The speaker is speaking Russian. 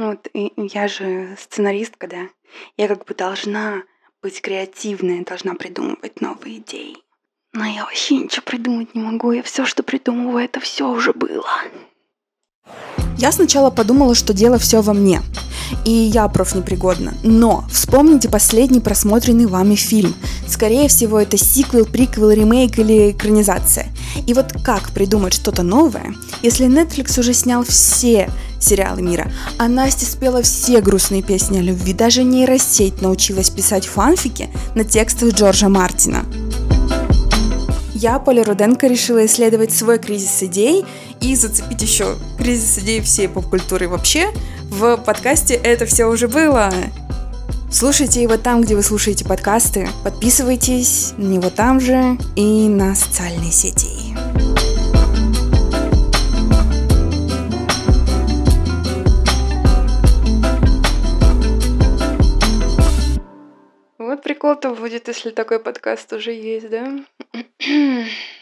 Вот, и я же сценаристка, да. Я как бы должна быть креативной, должна придумывать новые идеи. Но я вообще ничего придумать не могу. Я все, что придумываю, это все уже было. Я сначала подумала, что дело все во мне, и я профнепригодна. Но вспомните последний просмотренный вами фильм. Скорее всего, это сиквел, приквел, ремейк или экранизация. И вот как придумать что-то новое, если Netflix уже снял все сериалы мира, а Настя спела все грустные песни о любви, даже нейросеть научилась писать фанфики на текстах Джорджа Мартина. Я, Поля Руденко, решила исследовать свой кризис идей и зацепить еще кризис идей всей поп-культуры вообще в подкасте «Это все уже было». Слушайте его там, где вы слушаете подкасты. Подписывайтесь на него там же и на социальные сети. Вот прикол-то будет, если такой подкаст уже есть, да?